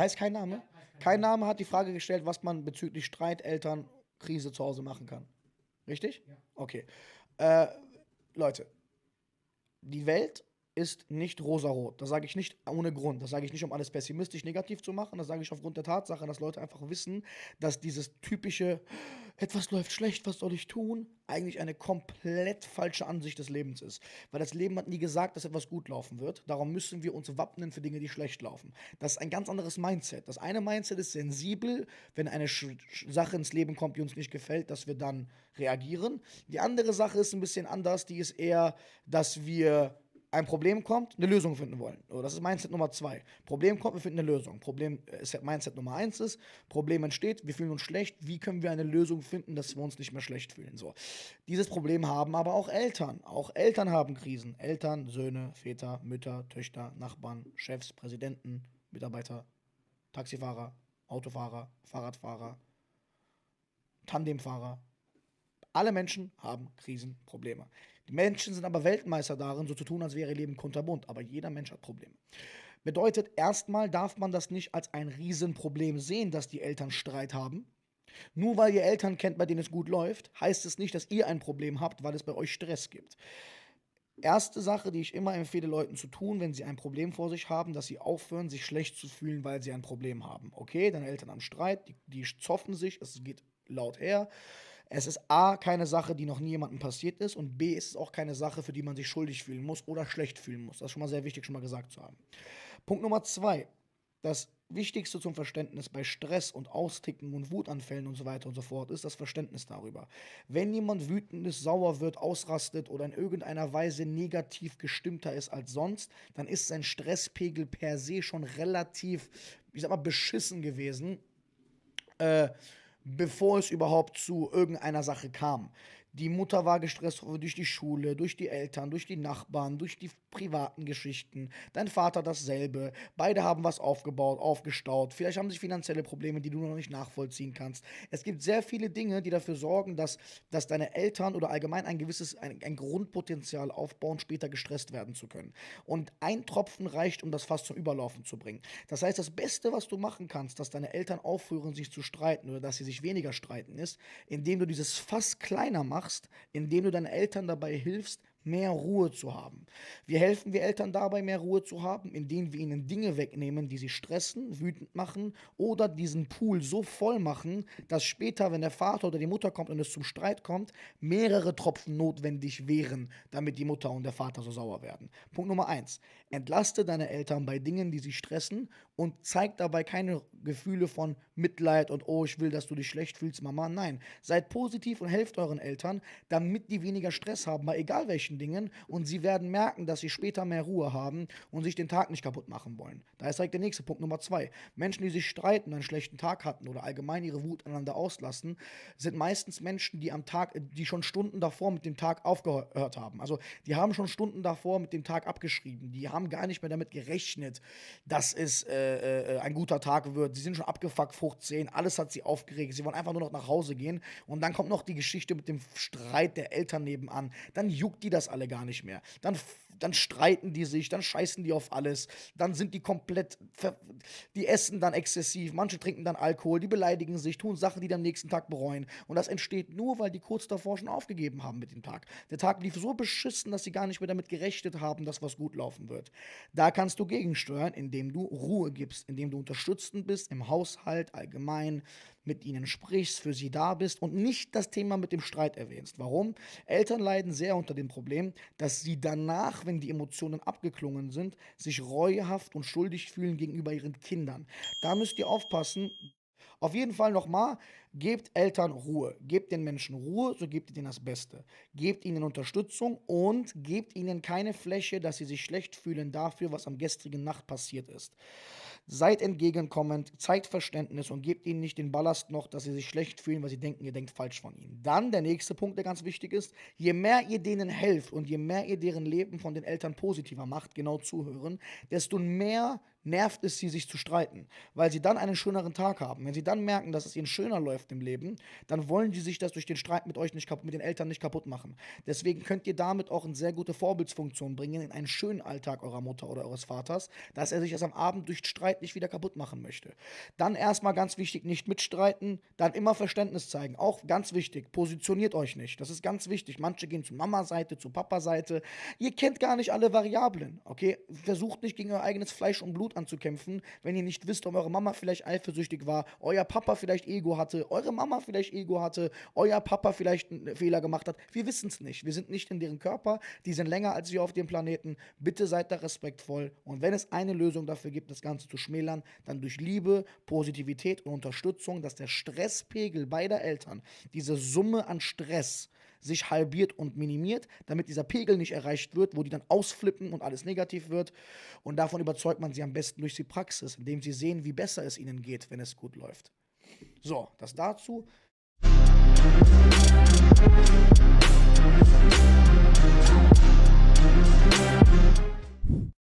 heißt kein Name? Kein Name hat die Frage gestellt, was man bezüglich Streit, Eltern, Krise zu Hause machen kann. Richtig? Ja. Okay. Äh, Leute, die Welt ist nicht rosarot. Das sage ich nicht ohne Grund. Das sage ich nicht, um alles pessimistisch negativ zu machen. Das sage ich aufgrund der Tatsache, dass Leute einfach wissen, dass dieses typische, etwas läuft schlecht, was soll ich tun, eigentlich eine komplett falsche Ansicht des Lebens ist. Weil das Leben hat nie gesagt, dass etwas gut laufen wird. Darum müssen wir uns wappnen für Dinge, die schlecht laufen. Das ist ein ganz anderes Mindset. Das eine Mindset ist sensibel, wenn eine Sache ins Leben kommt, die uns nicht gefällt, dass wir dann reagieren. Die andere Sache ist ein bisschen anders. Die ist eher, dass wir ein Problem kommt, eine Lösung finden wollen. So, das ist Mindset Nummer zwei. Problem kommt, wir finden eine Lösung. Problem ist äh, Mindset Nummer eins ist, Problem entsteht, wir fühlen uns schlecht. Wie können wir eine Lösung finden, dass wir uns nicht mehr schlecht fühlen? So. Dieses Problem haben aber auch Eltern. Auch Eltern haben Krisen. Eltern, Söhne, Väter, Mütter, Töchter, Nachbarn, Chefs, Präsidenten, Mitarbeiter, Taxifahrer, Autofahrer, Fahrradfahrer, Tandemfahrer. Alle Menschen haben Krisenprobleme. Die Menschen sind aber Weltmeister darin, so zu tun, als wäre ihr Leben kunterbunt. Aber jeder Mensch hat Probleme. Bedeutet, erstmal darf man das nicht als ein Riesenproblem sehen, dass die Eltern Streit haben. Nur weil ihr Eltern kennt, bei denen es gut läuft, heißt es nicht, dass ihr ein Problem habt, weil es bei euch Stress gibt. Erste Sache, die ich immer empfehle, Leuten zu tun, wenn sie ein Problem vor sich haben, dass sie aufhören, sich schlecht zu fühlen, weil sie ein Problem haben. Okay, deine Eltern haben Streit, die, die zoffen sich, es geht laut her. Es ist A, keine Sache, die noch nie jemandem passiert ist und B, ist es auch keine Sache, für die man sich schuldig fühlen muss oder schlecht fühlen muss. Das ist schon mal sehr wichtig, schon mal gesagt zu haben. Punkt Nummer zwei. Das Wichtigste zum Verständnis bei Stress und Austicken und Wutanfällen und so weiter und so fort ist das Verständnis darüber. Wenn jemand wütend ist, sauer wird, ausrastet oder in irgendeiner Weise negativ gestimmter ist als sonst, dann ist sein Stresspegel per se schon relativ, ich sag mal, beschissen gewesen. Äh, bevor es überhaupt zu irgendeiner Sache kam. Die Mutter war gestresst durch die Schule, durch die Eltern, durch die Nachbarn, durch die privaten Geschichten. Dein Vater dasselbe. Beide haben was aufgebaut, aufgestaut. Vielleicht haben sie finanzielle Probleme, die du noch nicht nachvollziehen kannst. Es gibt sehr viele Dinge, die dafür sorgen, dass, dass deine Eltern oder allgemein ein gewisses, ein, ein Grundpotenzial aufbauen, später gestresst werden zu können. Und ein Tropfen reicht, um das fast zum Überlaufen zu bringen. Das heißt, das Beste, was du machen kannst, dass deine Eltern aufhören, sich zu streiten oder dass sie sich weniger streiten, ist, indem du dieses Fass kleiner machst machst, indem du deinen Eltern dabei hilfst, mehr Ruhe zu haben. Wie helfen wir Eltern dabei, mehr Ruhe zu haben? Indem wir ihnen Dinge wegnehmen, die sie stressen, wütend machen oder diesen Pool so voll machen, dass später, wenn der Vater oder die Mutter kommt und es zum Streit kommt, mehrere Tropfen notwendig wären, damit die Mutter und der Vater so sauer werden. Punkt Nummer eins. Entlaste deine Eltern bei Dingen, die sie stressen und zeig dabei keine Gefühle von Mitleid und oh, ich will, dass du dich schlecht fühlst, Mama. Nein, seid positiv und helft euren Eltern, damit die weniger Stress haben, bei egal welchen solchen Dingen und sie werden merken, dass sie später mehr Ruhe haben und sich den Tag nicht kaputt machen wollen. Da ist direkt der nächste Punkt Nummer zwei. Menschen, die sich streiten, einen schlechten Tag hatten oder allgemein ihre Wut aneinander auslassen, sind meistens Menschen, die am Tag, die schon Stunden davor mit dem Tag aufgehört haben. Also die haben schon Stunden davor mit dem Tag abgeschrieben. Die haben gar nicht mehr damit gerechnet, dass es äh, äh, ein guter Tag wird. Sie sind schon abgefuckt, Frucht 10, alles hat sie aufgeregt. Sie wollen einfach nur noch nach Hause gehen. Und dann kommt noch die Geschichte mit dem Streit der Eltern nebenan. Dann juckt die das das alle gar nicht mehr. Dann, dann streiten die sich, dann scheißen die auf alles, dann sind die komplett, die essen dann exzessiv, manche trinken dann Alkohol, die beleidigen sich, tun Sachen, die die am nächsten Tag bereuen. Und das entsteht nur, weil die kurz davor schon aufgegeben haben mit dem Tag. Der Tag lief so beschissen, dass sie gar nicht mehr damit gerechnet haben, dass was gut laufen wird. Da kannst du gegensteuern, indem du Ruhe gibst, indem du unterstützend bist im Haushalt, allgemein, mit ihnen sprichst, für sie da bist und nicht das Thema mit dem Streit erwähnst. Warum? Eltern leiden sehr unter dem Problem, dass sie danach, wenn die Emotionen abgeklungen sind, sich reuehaft und schuldig fühlen gegenüber ihren Kindern. Da müsst ihr aufpassen. Auf jeden Fall nochmal, gebt Eltern Ruhe, gebt den Menschen Ruhe, so gebt ihr ihnen das Beste. Gebt ihnen Unterstützung und gebt ihnen keine Fläche, dass sie sich schlecht fühlen dafür, was am gestrigen Nacht passiert ist. Seid entgegenkommend, zeigt Verständnis und gebt ihnen nicht den Ballast noch, dass sie sich schlecht fühlen, weil sie denken, ihr denkt falsch von ihnen. Dann der nächste Punkt, der ganz wichtig ist, je mehr ihr denen helft und je mehr ihr deren Leben von den Eltern positiver macht, genau zuhören, desto mehr nervt es sie, sich zu streiten, weil sie dann einen schöneren Tag haben. Wenn sie dann merken, dass es ihnen schöner läuft, Kräften im Leben, dann wollen die sich das durch den Streit mit euch nicht kaputt, mit den Eltern nicht kaputt machen. Deswegen könnt ihr damit auch eine sehr gute Vorbildsfunktion bringen in einen schönen Alltag eurer Mutter oder eures Vaters, dass er sich das am Abend durch Streit nicht wieder kaputt machen möchte. Dann erstmal ganz wichtig, nicht mitstreiten, dann immer Verständnis zeigen. Auch ganz wichtig, positioniert euch nicht. Das ist ganz wichtig. Manche gehen zu Mama-Seite, zu Papa-Seite. Ihr kennt gar nicht alle Variablen, okay? Versucht nicht gegen euer eigenes Fleisch und Blut anzukämpfen, wenn ihr nicht wisst, ob eure Mama vielleicht eifersüchtig war, euer Papa vielleicht Ego hatte, eure Mama vielleicht Ego hatte, euer Papa vielleicht einen Fehler gemacht hat. Wir wissen es nicht. Wir sind nicht in deren Körper. Die sind länger als wir auf dem Planeten. Bitte seid da respektvoll. Und wenn es eine Lösung dafür gibt, das Ganze zu schmälern, dann durch Liebe, Positivität und Unterstützung, dass der Stresspegel beider Eltern, diese Summe an Stress, sich halbiert und minimiert, damit dieser Pegel nicht erreicht wird, wo die dann ausflippen und alles negativ wird. Und davon überzeugt man sie am besten durch die Praxis, indem sie sehen, wie besser es ihnen geht, wenn es gut läuft. So, das dazu.